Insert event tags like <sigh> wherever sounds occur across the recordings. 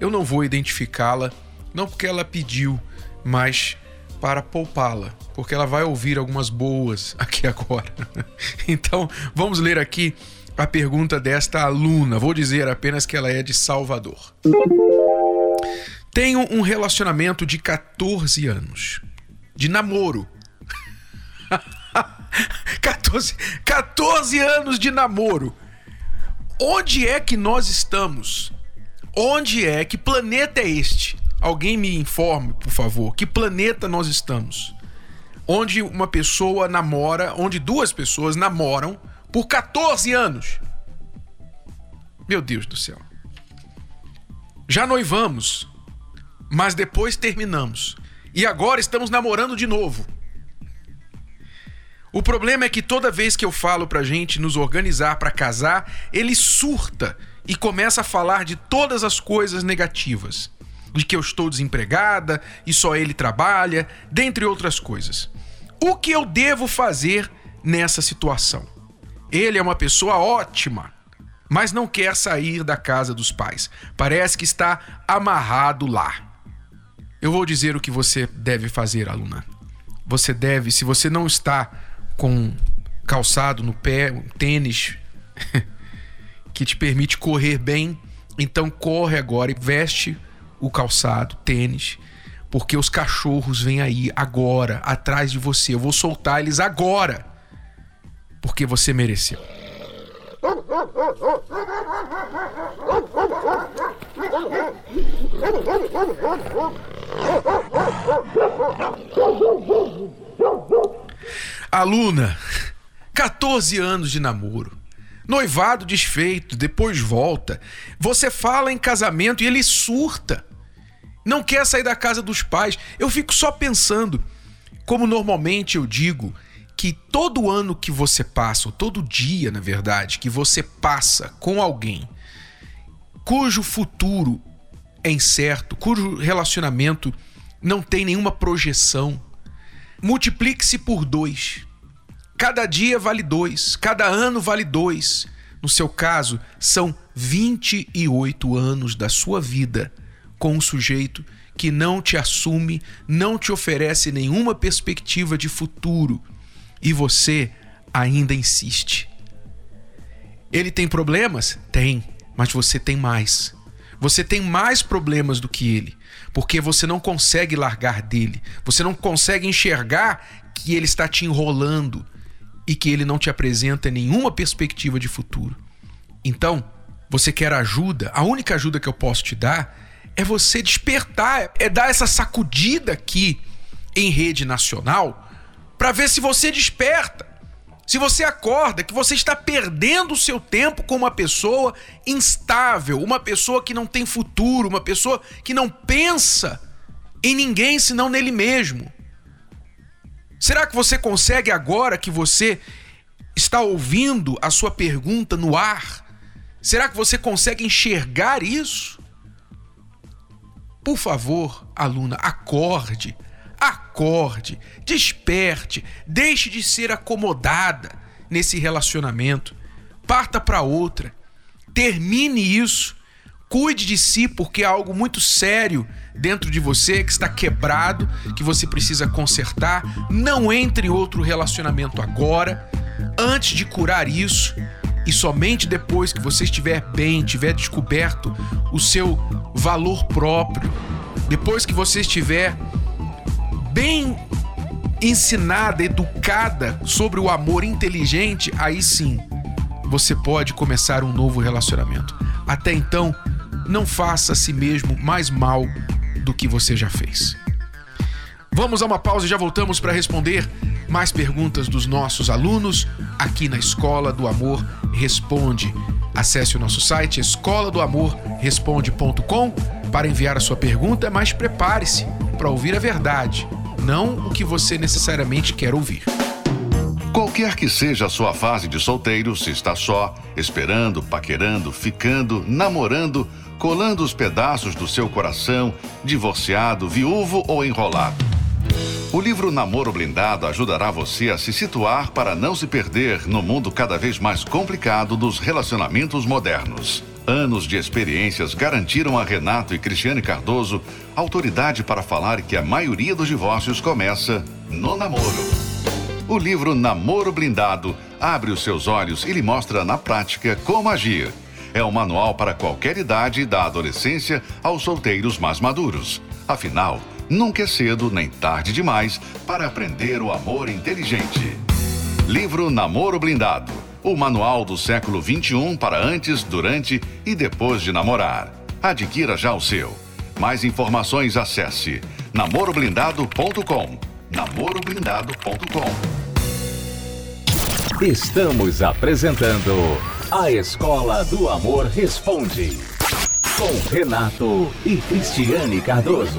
eu não vou identificá-la, não porque ela pediu, mas para poupá-la, porque ela vai ouvir algumas boas <laughs> aqui agora. Então, vamos ler aqui a pergunta desta aluna. Vou dizer apenas que ela é de Salvador. Tenho um relacionamento de 14 anos, de namoro. <laughs> 14, 14 anos de namoro. Onde é que nós estamos? Onde é? Que planeta é este? Alguém me informe, por favor. Que planeta nós estamos? Onde uma pessoa namora, onde duas pessoas namoram por 14 anos. Meu Deus do céu. Já noivamos, mas depois terminamos. E agora estamos namorando de novo. O problema é que toda vez que eu falo pra gente nos organizar para casar, ele surta e começa a falar de todas as coisas negativas. De que eu estou desempregada e só ele trabalha, dentre outras coisas. O que eu devo fazer nessa situação? Ele é uma pessoa ótima, mas não quer sair da casa dos pais. Parece que está amarrado lá. Eu vou dizer o que você deve fazer, aluna. Você deve, se você não está com calçado no pé, tênis <laughs> que te permite correr bem, então corre agora e veste o calçado, tênis, porque os cachorros vêm aí agora, atrás de você. Eu vou soltar eles agora, porque você mereceu. Aluna, <laughs> 14 anos de namoro. Noivado desfeito, depois volta. Você fala em casamento e ele surta. Não quer sair da casa dos pais. Eu fico só pensando, como normalmente eu digo, que todo ano que você passa, ou todo dia, na verdade, que você passa com alguém cujo futuro é incerto, cujo relacionamento não tem nenhuma projeção, multiplique-se por dois. Cada dia vale dois, cada ano vale dois. No seu caso, são 28 anos da sua vida com um sujeito que não te assume, não te oferece nenhuma perspectiva de futuro e você ainda insiste. Ele tem problemas? Tem, mas você tem mais. Você tem mais problemas do que ele, porque você não consegue largar dele, você não consegue enxergar que ele está te enrolando e que ele não te apresenta nenhuma perspectiva de futuro. Então, você quer ajuda? A única ajuda que eu posso te dar é você despertar, é dar essa sacudida aqui em rede nacional para ver se você desperta. Se você acorda que você está perdendo o seu tempo com uma pessoa instável, uma pessoa que não tem futuro, uma pessoa que não pensa em ninguém senão nele mesmo. Será que você consegue agora que você está ouvindo a sua pergunta no ar? Será que você consegue enxergar isso? Por favor, aluna, acorde acorde, desperte, deixe de ser acomodada nesse relacionamento, parta para outra, termine isso, cuide de si porque é algo muito sério dentro de você que está quebrado, que você precisa consertar. Não entre em outro relacionamento agora, antes de curar isso. E somente depois que você estiver bem, tiver descoberto o seu valor próprio, depois que você estiver bem ensinada, educada sobre o amor inteligente, aí sim você pode começar um novo relacionamento. Até então, não faça a si mesmo mais mal do que você já fez. Vamos a uma pausa e já voltamos para responder mais perguntas dos nossos alunos aqui na Escola do Amor Responde. Acesse o nosso site escola do amor responde.com para enviar a sua pergunta, mas prepare-se para ouvir a verdade, não o que você necessariamente quer ouvir. Qualquer que seja a sua fase de solteiro, se está só, esperando, paquerando, ficando, namorando, colando os pedaços do seu coração, divorciado, viúvo ou enrolado. O livro Namoro Blindado ajudará você a se situar para não se perder no mundo cada vez mais complicado dos relacionamentos modernos. Anos de experiências garantiram a Renato e Cristiane Cardoso autoridade para falar que a maioria dos divórcios começa no namoro. O livro Namoro Blindado abre os seus olhos e lhe mostra na prática como agir. É um manual para qualquer idade, da adolescência aos solteiros mais maduros. Afinal, Nunca é cedo nem tarde demais para aprender o amor inteligente. Livro Namoro Blindado. O manual do século 21 para antes, durante e depois de namorar. Adquira já o seu. Mais informações acesse namoroblindado.com. namoroblindado.com. Estamos apresentando A Escola do Amor Responde com Renato e Cristiane Cardoso.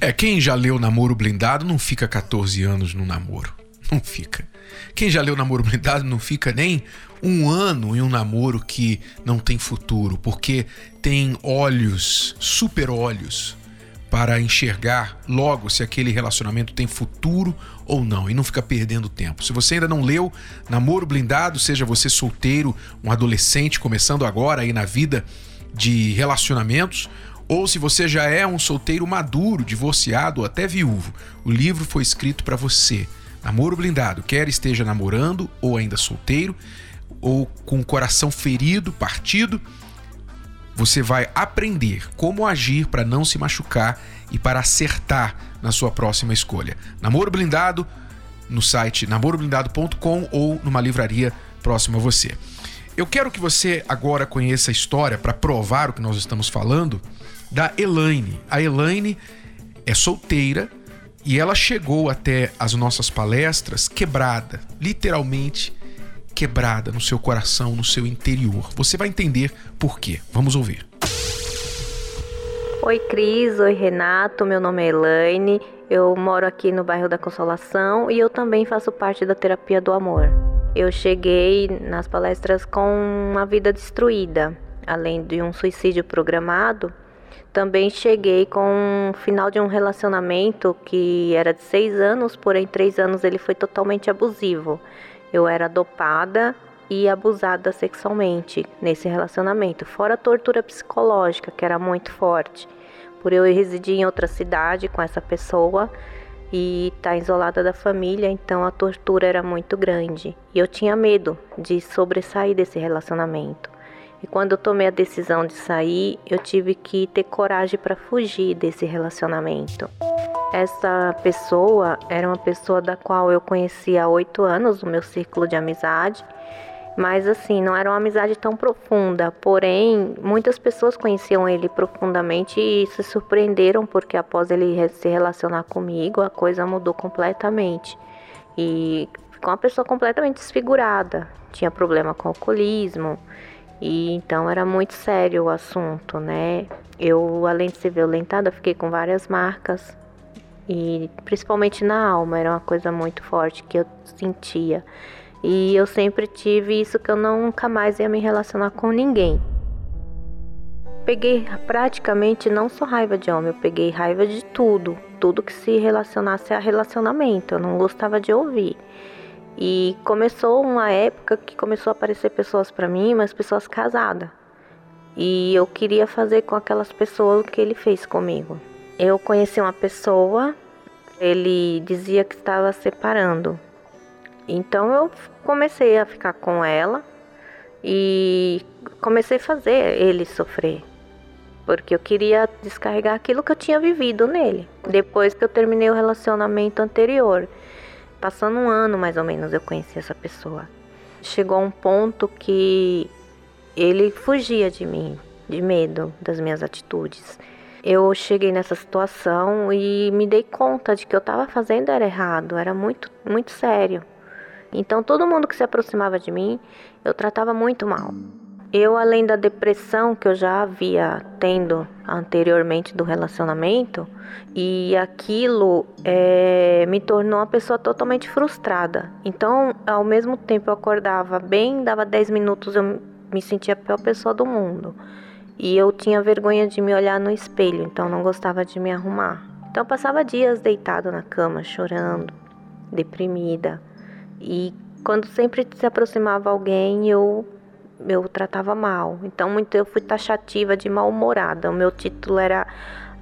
É, quem já leu Namoro Blindado não fica 14 anos no namoro. Não fica. Quem já leu Namoro Blindado não fica nem um ano em um namoro que não tem futuro, porque tem olhos, super olhos, para enxergar logo se aquele relacionamento tem futuro ou não e não fica perdendo tempo. Se você ainda não leu Namoro Blindado, seja você solteiro, um adolescente começando agora aí na vida de relacionamentos, ou se você já é um solteiro maduro, divorciado ou até viúvo, o livro foi escrito para você. Namoro blindado, quer esteja namorando ou ainda solteiro, ou com o coração ferido, partido, você vai aprender como agir para não se machucar e para acertar na sua próxima escolha. Namoro blindado no site namoroblindado.com ou numa livraria próxima a você. Eu quero que você agora conheça a história para provar o que nós estamos falando da Elaine. A Elaine é solteira e ela chegou até as nossas palestras quebrada, literalmente quebrada no seu coração, no seu interior. Você vai entender por quê. Vamos ouvir. Oi, Cris. Oi, Renato. Meu nome é Elaine. Eu moro aqui no bairro da Consolação e eu também faço parte da terapia do amor. Eu cheguei nas palestras com uma vida destruída, além de um suicídio programado também cheguei com o final de um relacionamento que era de seis anos, porém três anos ele foi totalmente abusivo. Eu era dopada e abusada sexualmente nesse relacionamento, fora a tortura psicológica que era muito forte. Por eu residir em outra cidade com essa pessoa e estar tá isolada da família, então a tortura era muito grande. E eu tinha medo de sobressair desse relacionamento. E quando eu tomei a decisão de sair, eu tive que ter coragem para fugir desse relacionamento. Essa pessoa era uma pessoa da qual eu conhecia há oito anos, no meu círculo de amizade, mas assim, não era uma amizade tão profunda. Porém, muitas pessoas conheciam ele profundamente e se surpreenderam porque após ele se relacionar comigo, a coisa mudou completamente. E ficou uma pessoa completamente desfigurada. Tinha problema com alcoolismo, e então era muito sério o assunto, né? Eu, além de ser violentada, fiquei com várias marcas e principalmente na alma, era uma coisa muito forte que eu sentia. E eu sempre tive isso que eu nunca mais ia me relacionar com ninguém. Peguei praticamente não só raiva de homem, eu peguei raiva de tudo, tudo que se relacionasse a relacionamento, eu não gostava de ouvir. E começou uma época que começou a aparecer pessoas para mim, mas pessoas casadas. E eu queria fazer com aquelas pessoas o que ele fez comigo. Eu conheci uma pessoa, ele dizia que estava separando. Então eu comecei a ficar com ela e comecei a fazer ele sofrer. Porque eu queria descarregar aquilo que eu tinha vivido nele, depois que eu terminei o relacionamento anterior. Passando um ano mais ou menos eu conheci essa pessoa. Chegou a um ponto que ele fugia de mim, de medo das minhas atitudes. Eu cheguei nessa situação e me dei conta de que eu estava fazendo era errado, era muito, muito sério. Então todo mundo que se aproximava de mim, eu tratava muito mal. Eu, além da depressão que eu já havia tendo anteriormente do relacionamento, e aquilo é, me tornou uma pessoa totalmente frustrada. Então, ao mesmo tempo, eu acordava bem, dava 10 minutos, eu me sentia a pior pessoa do mundo. E eu tinha vergonha de me olhar no espelho, então não gostava de me arrumar. Então, eu passava dias deitado na cama, chorando, deprimida. E quando sempre se aproximava alguém, eu eu tratava mal. Então, muito eu fui taxativa de mal-humorada. O meu título era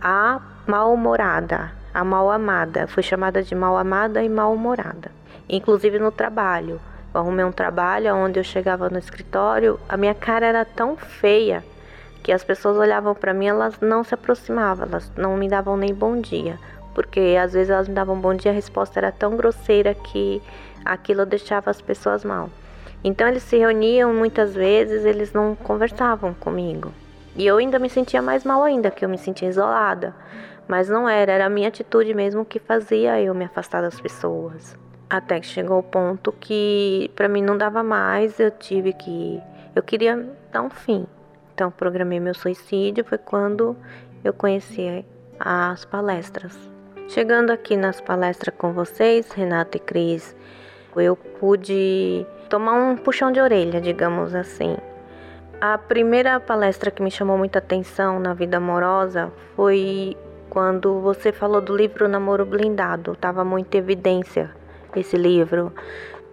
A Mal-Humorada, a Mal-Amada. Fui chamada de Mal-Amada e Mal-Humorada. Inclusive no trabalho. Eu arrumei um trabalho onde eu chegava no escritório, a minha cara era tão feia que as pessoas olhavam para mim, elas não se aproximavam, elas não me davam nem bom dia, porque às vezes elas me davam bom dia, a resposta era tão grosseira que aquilo deixava as pessoas mal. Então eles se reuniam muitas vezes, eles não conversavam comigo. E eu ainda me sentia mais mal ainda, que eu me sentia isolada. Mas não era, era a minha atitude mesmo que fazia eu me afastar das pessoas. Até que chegou o ponto que para mim não dava mais, eu tive que eu queria dar um fim. Então programei meu suicídio foi quando eu conheci as palestras. Chegando aqui nas palestras com vocês, Renata e Cris, eu pude tomar um puxão de orelha, digamos assim. A primeira palestra que me chamou muita atenção na vida amorosa foi quando você falou do livro Namoro Blindado. Tava muito em evidência esse livro.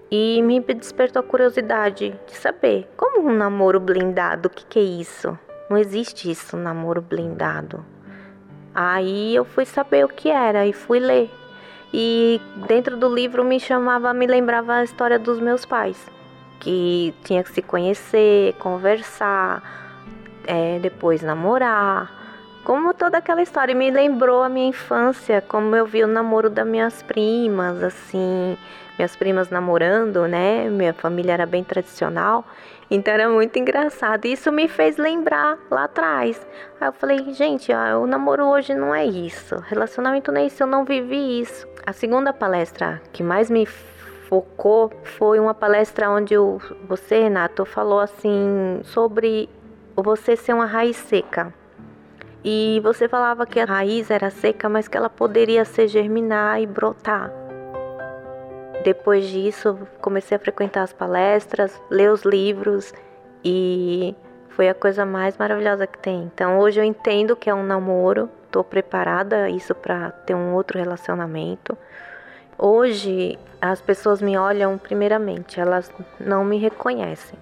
E me despertou a curiosidade de saber como um namoro blindado, o que, que é isso? Não existe isso, namoro blindado. Aí eu fui saber o que era e fui ler. E dentro do livro me chamava, me lembrava a história dos meus pais, que tinha que se conhecer, conversar, é, depois namorar, como toda aquela história. Me lembrou a minha infância, como eu vi o namoro das minhas primas, assim, minhas primas namorando, né? Minha família era bem tradicional. Então era muito engraçado. Isso me fez lembrar lá atrás. Aí eu falei, gente, ó, o namoro hoje não é isso. Relacionamento não é isso, eu não vivi isso. A segunda palestra que mais me focou foi uma palestra onde o, você, Renato, falou assim sobre você ser uma raiz seca. E você falava que a raiz era seca, mas que ela poderia se germinar e brotar. Depois disso, comecei a frequentar as palestras, ler os livros e foi a coisa mais maravilhosa que tem. Então hoje eu entendo que é um namoro, estou preparada isso para ter um outro relacionamento. Hoje as pessoas me olham primeiramente, elas não me reconhecem.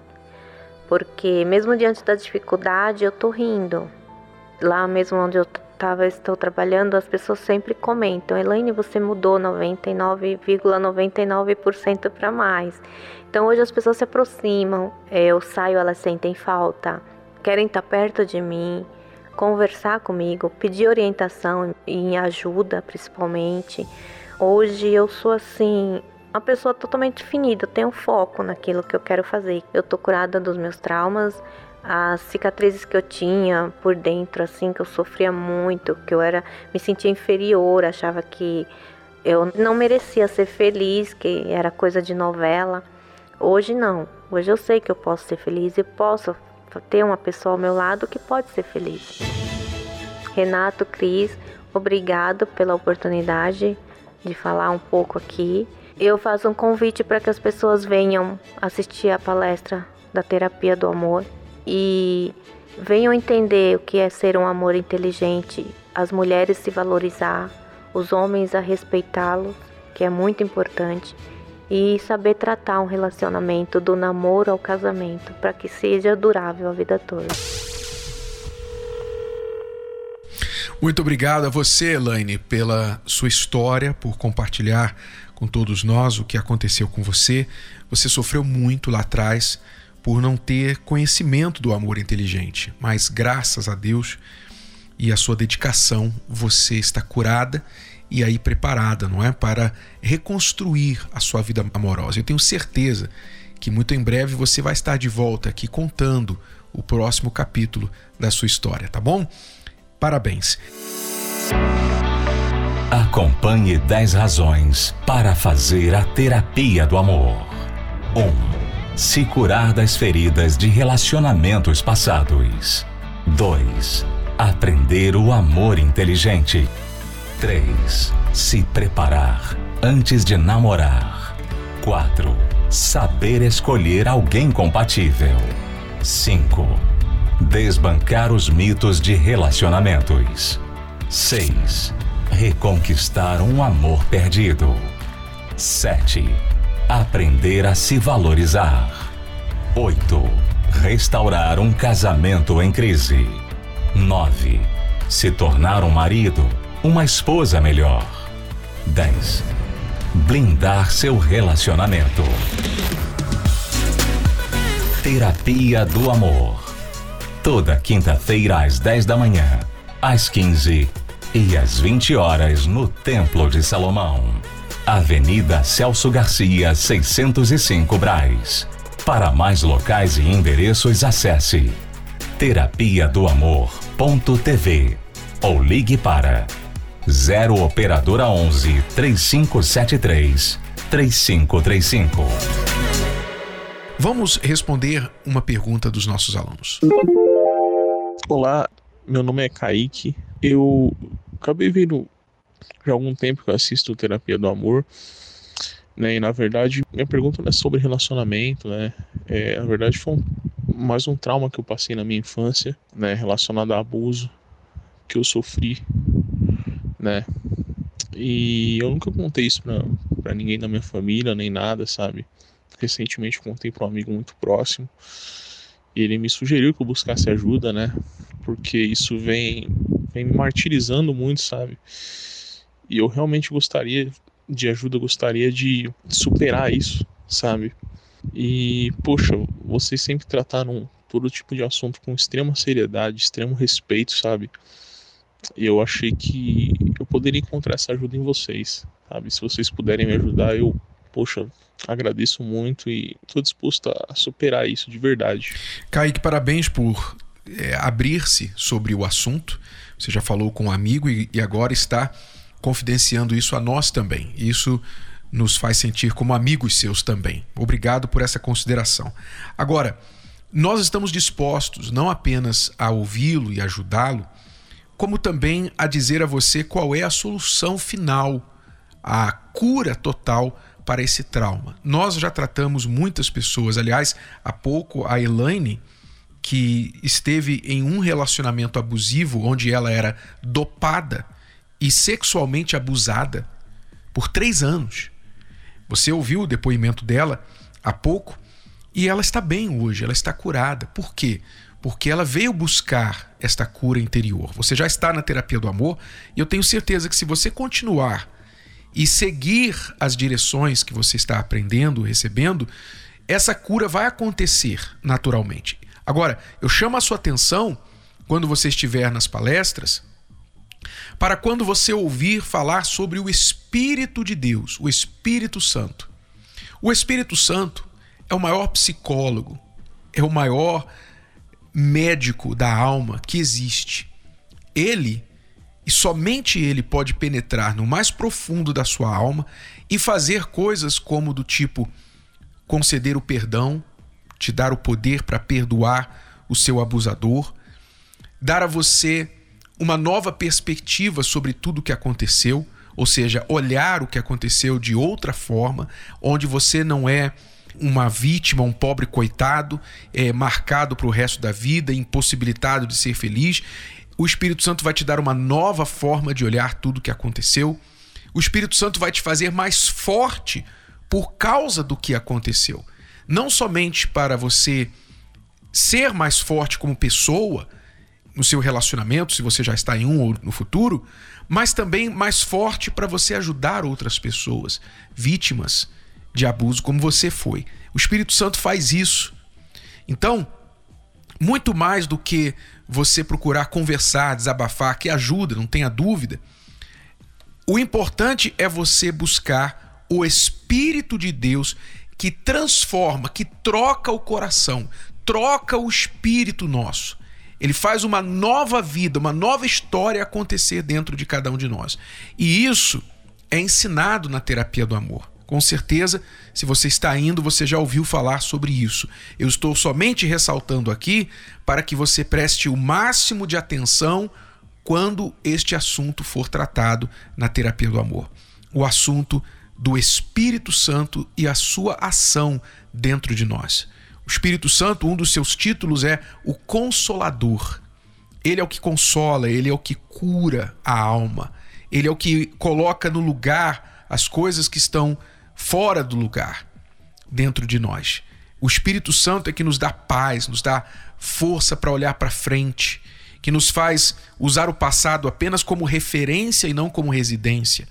Porque mesmo diante da dificuldade, eu tô rindo. Lá mesmo onde eu tava, estou trabalhando, as pessoas sempre comentam: Elaine, você mudou 99,99% ,99 para mais. Então hoje as pessoas se aproximam, é, eu saio, elas sentem falta, querem estar tá perto de mim, conversar comigo, pedir orientação e ajuda principalmente. Hoje eu sou assim, uma pessoa totalmente definida, eu tenho foco naquilo que eu quero fazer. Eu tô curada dos meus traumas, as cicatrizes que eu tinha por dentro, assim, que eu sofria muito, que eu era, me sentia inferior, achava que eu não merecia ser feliz, que era coisa de novela. Hoje não. Hoje eu sei que eu posso ser feliz e posso ter uma pessoa ao meu lado que pode ser feliz. Renato, Cris, obrigado pela oportunidade de falar um pouco aqui. Eu faço um convite para que as pessoas venham assistir a palestra da terapia do amor e venham entender o que é ser um amor inteligente, as mulheres se valorizar, os homens a respeitá-los, que é muito importante, e saber tratar um relacionamento do namoro ao casamento para que seja durável a vida toda. Muito obrigado a você, Elaine, pela sua história, por compartilhar com todos nós o que aconteceu com você. Você sofreu muito lá atrás por não ter conhecimento do amor inteligente, mas graças a Deus e a sua dedicação, você está curada e aí preparada, não é, para reconstruir a sua vida amorosa. Eu tenho certeza que muito em breve você vai estar de volta aqui contando o próximo capítulo da sua história, tá bom? Parabéns. Acompanhe 10 razões para fazer a terapia do amor. 1. Um, Se curar das feridas de relacionamentos passados. 2. Aprender o amor inteligente. 3. Se preparar antes de namorar. 4. Saber escolher alguém compatível. 5. Desbancar os mitos de relacionamentos. 6. Reconquistar um amor perdido. 7. Aprender a se valorizar. 8. Restaurar um casamento em crise. 9. Se tornar um marido, uma esposa melhor. 10. Blindar seu relacionamento. Terapia do Amor. Toda quinta-feira às 10 da manhã, às 15 e às 20 horas no Templo de Salomão. Avenida Celso Garcia, 605 Braz. Para mais locais e endereços, acesse terapia do amor.tv ou ligue para 0 operadora 11 3573 3535. Vamos responder uma pergunta dos nossos alunos. Olá, meu nome é Kaique. Eu acabei vendo já há algum tempo que eu assisto Terapia do Amor. Né, e na verdade, minha pergunta não é sobre relacionamento, né? É, na verdade, foi um, mais um trauma que eu passei na minha infância, né? Relacionado a abuso que eu sofri, né? E eu nunca contei isso pra, pra ninguém da minha família, nem nada, sabe? Recentemente contei para um amigo muito próximo. E ele me sugeriu que eu buscasse ajuda, né? Porque isso vem, vem me martirizando muito, sabe? E eu realmente gostaria de ajuda, gostaria de superar isso, sabe? E, poxa, vocês sempre trataram todo tipo de assunto com extrema seriedade, extremo respeito, sabe? E eu achei que eu poderia encontrar essa ajuda em vocês, sabe? Se vocês puderem me ajudar, eu, poxa, agradeço muito e estou disposto a superar isso de verdade. Kaique, parabéns por é, abrir-se sobre o assunto. Você já falou com um amigo e, e agora está confidenciando isso a nós também. Isso nos faz sentir como amigos seus também. Obrigado por essa consideração. Agora, nós estamos dispostos não apenas a ouvi-lo e ajudá-lo, como também a dizer a você qual é a solução final, a cura total para esse trauma. Nós já tratamos muitas pessoas, aliás, há pouco a Elaine, que esteve em um relacionamento abusivo onde ela era dopada e sexualmente abusada por três anos. Você ouviu o depoimento dela há pouco e ela está bem hoje, ela está curada. Por quê? Porque ela veio buscar esta cura interior. Você já está na terapia do amor e eu tenho certeza que se você continuar e seguir as direções que você está aprendendo, recebendo, essa cura vai acontecer naturalmente. Agora, eu chamo a sua atenção quando você estiver nas palestras para quando você ouvir falar sobre o Espírito de Deus, o Espírito Santo. O Espírito Santo é o maior psicólogo, é o maior médico da alma que existe. Ele e somente ele pode penetrar no mais profundo da sua alma e fazer coisas como do tipo conceder o perdão, te dar o poder para perdoar o seu abusador, dar a você uma nova perspectiva sobre tudo o que aconteceu, ou seja, olhar o que aconteceu de outra forma, onde você não é uma vítima, um pobre coitado, é, marcado para o resto da vida, impossibilitado de ser feliz. O Espírito Santo vai te dar uma nova forma de olhar tudo o que aconteceu. O Espírito Santo vai te fazer mais forte por causa do que aconteceu. Não somente para você ser mais forte como pessoa, no seu relacionamento, se você já está em um ou no futuro, mas também mais forte para você ajudar outras pessoas, vítimas de abuso como você foi. O Espírito Santo faz isso. Então, muito mais do que você procurar conversar, desabafar, que ajuda, não tenha dúvida. O importante é você buscar o Espírito de Deus que transforma, que troca o coração, troca o espírito nosso. Ele faz uma nova vida, uma nova história acontecer dentro de cada um de nós. E isso é ensinado na terapia do amor. Com certeza, se você está indo, você já ouviu falar sobre isso. Eu estou somente ressaltando aqui para que você preste o máximo de atenção quando este assunto for tratado na terapia do amor. O assunto do Espírito Santo e a sua ação dentro de nós. O Espírito Santo, um dos seus títulos é o Consolador. Ele é o que consola, ele é o que cura a alma, ele é o que coloca no lugar as coisas que estão fora do lugar dentro de nós. O Espírito Santo é que nos dá paz, nos dá força para olhar para frente, que nos faz usar o passado apenas como referência e não como residência.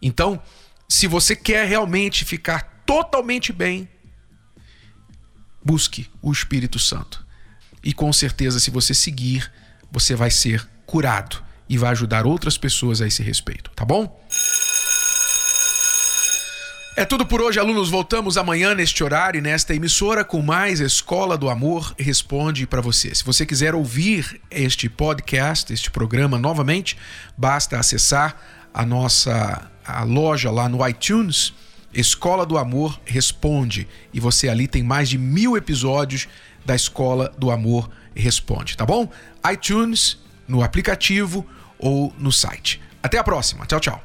Então, se você quer realmente ficar totalmente bem, busque o Espírito Santo. E com certeza, se você seguir, você vai ser curado e vai ajudar outras pessoas a esse respeito, tá bom? É tudo por hoje, alunos. Voltamos amanhã neste horário e nesta emissora com mais Escola do Amor Responde para você. Se você quiser ouvir este podcast, este programa novamente, basta acessar a nossa a loja lá no iTunes, Escola do Amor Responde. E você ali tem mais de mil episódios da Escola do Amor Responde, tá bom? iTunes, no aplicativo ou no site. Até a próxima. Tchau, tchau.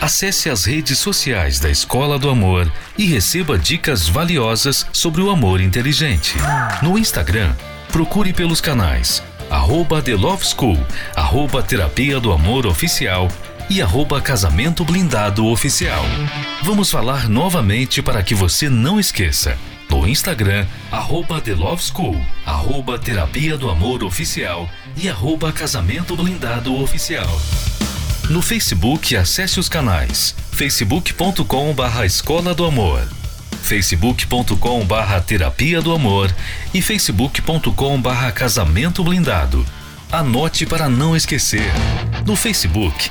Acesse as redes sociais da Escola do Amor e receba dicas valiosas sobre o amor inteligente. No Instagram, procure pelos canais arroba The Love School, arroba Terapia do Amor Oficial e arroba Casamento Blindado Oficial. Vamos falar novamente para que você não esqueça. No Instagram, arroba The Love School, arroba Terapia do Amor Oficial e arroba Casamento Blindado Oficial. No Facebook, acesse os canais facebook.com barra Escola do Amor, facebook.com barra Terapia do Amor e facebook.com barra Casamento Blindado. Anote para não esquecer. No Facebook,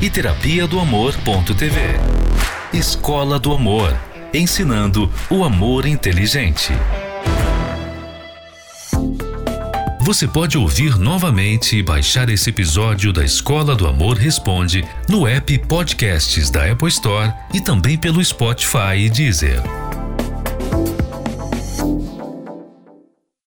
e terapia do amor.tv. Escola do Amor, ensinando o amor inteligente. Você pode ouvir novamente e baixar esse episódio da Escola do Amor Responde no app Podcasts da Apple Store e também pelo Spotify e Deezer.